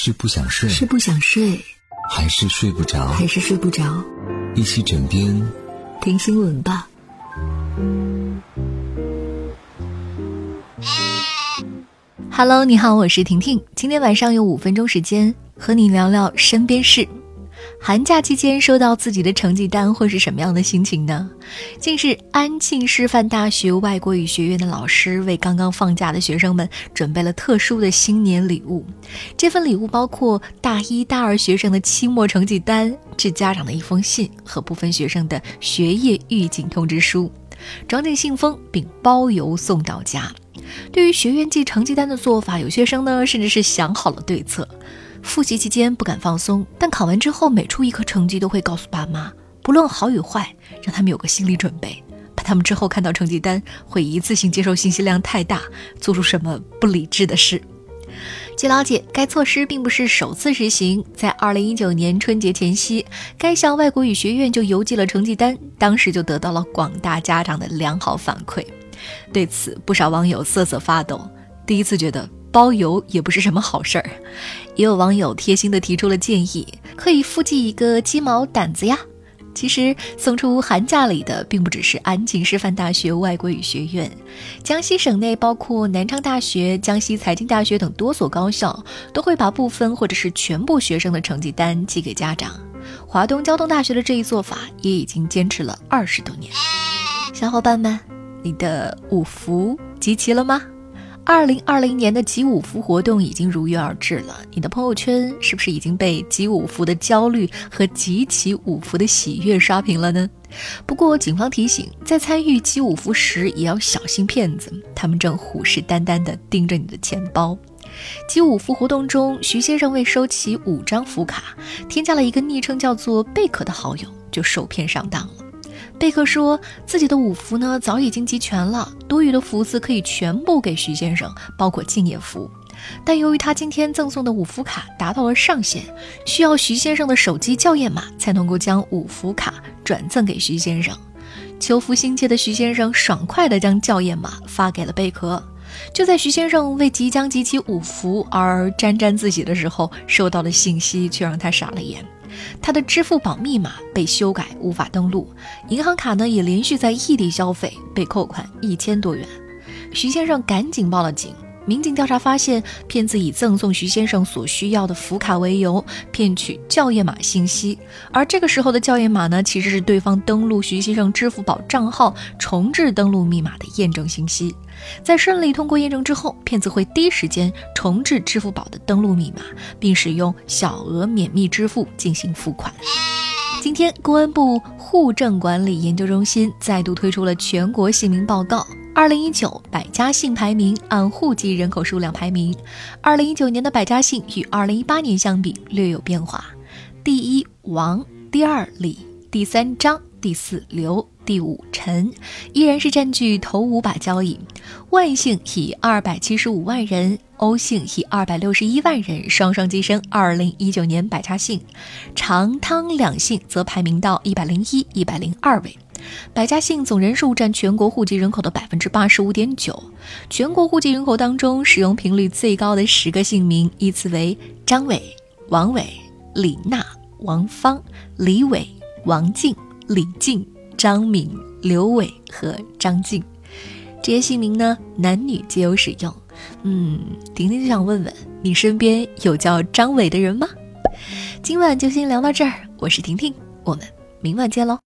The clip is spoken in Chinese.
是不想睡，是不想睡，还是睡不着？还是睡不着？一起枕边听新闻吧。Hello，你好，我是婷婷。今天晚上有五分钟时间和你聊聊身边事。寒假期间收到自己的成绩单会是什么样的心情呢？近日，安庆师范大学外国语学院的老师为刚刚放假的学生们准备了特殊的新年礼物。这份礼物包括大一大二学生的期末成绩单、致家长的一封信和部分学生的学业预警通知书，装进信封并包邮送到家。对于学院寄成绩单的做法，有学生呢甚至是想好了对策。复习期间不敢放松，但考完之后每出一科成绩都会告诉爸妈，不论好与坏，让他们有个心理准备，怕他们之后看到成绩单会一次性接受信息量太大，做出什么不理智的事。据了解，该措施并不是首次实行，在二零一九年春节前夕，该校外国语学院就邮寄了成绩单，当时就得到了广大家长的良好反馈。对此，不少网友瑟瑟发抖，第一次觉得。包邮也不是什么好事儿，也有网友贴心的提出了建议，可以附寄一个鸡毛掸子呀。其实送出寒假礼的并不只是安庆师范大学外国语学院，江西省内包括南昌大学、江西财经大学等多所高校都会把部分或者是全部学生的成绩单寄给家长。华东交通大学的这一做法也已经坚持了二十多年。小伙伴们，你的五福集齐了吗？二零二零年的集五福活动已经如约而至了，你的朋友圈是不是已经被集五福的焦虑和集齐五福的喜悦刷屏了呢？不过，警方提醒，在参与集五福时也要小心骗子，他们正虎视眈眈地盯着你的钱包。集五福活动中，徐先生为收齐五张福卡，添加了一个昵称叫做贝壳的好友，就受骗上当了。贝克说自己的五福呢早已经集全了，多余的福字可以全部给徐先生，包括敬业福。但由于他今天赠送的五福卡达到了上限，需要徐先生的手机校验码才能够将五福卡转赠给徐先生。求福心切的徐先生爽快地将校验码发给了贝壳。就在徐先生为即将集齐五福而沾沾自喜的时候，收到的信息却让他傻了眼。他的支付宝密码被修改，无法登录。银行卡呢，也连续在异地消费，被扣款一千多元。徐先生赶紧报了警。民警调查发现，骗子以赠送徐先生所需要的福卡为由，骗取校验码信息。而这个时候的校验码呢，其实是对方登录徐先生支付宝账号重置登录密码的验证信息。在顺利通过验证之后，骗子会第一时间重置支付宝的登录密码，并使用小额免密支付进行付款。今天，公安部户政管理研究中心再度推出了全国姓名报告。二零一九百家姓排名按户籍人口数量排名，二零一九年的百家姓与二零一八年相比略有变化。第一王，第二李，第三张，第四刘，第五陈，依然是占据头五把交椅。万姓以二百七十五万人，欧姓以二百六十一万人双双跻身二零一九年百家姓。长汤两姓则排名到一百零一、一百零二位。百家姓总人数占全国户籍人口的百分之八十五点九，全国户籍人口当中使用频率最高的十个姓名依次为张伟、王伟、李娜、王芳、李伟、王静、李静、张敏、刘伟和张静。这些姓名呢，男女皆有使用。嗯，婷婷就想问问你身边有叫张伟的人吗？今晚就先聊到这儿，我是婷婷，我们明晚见喽。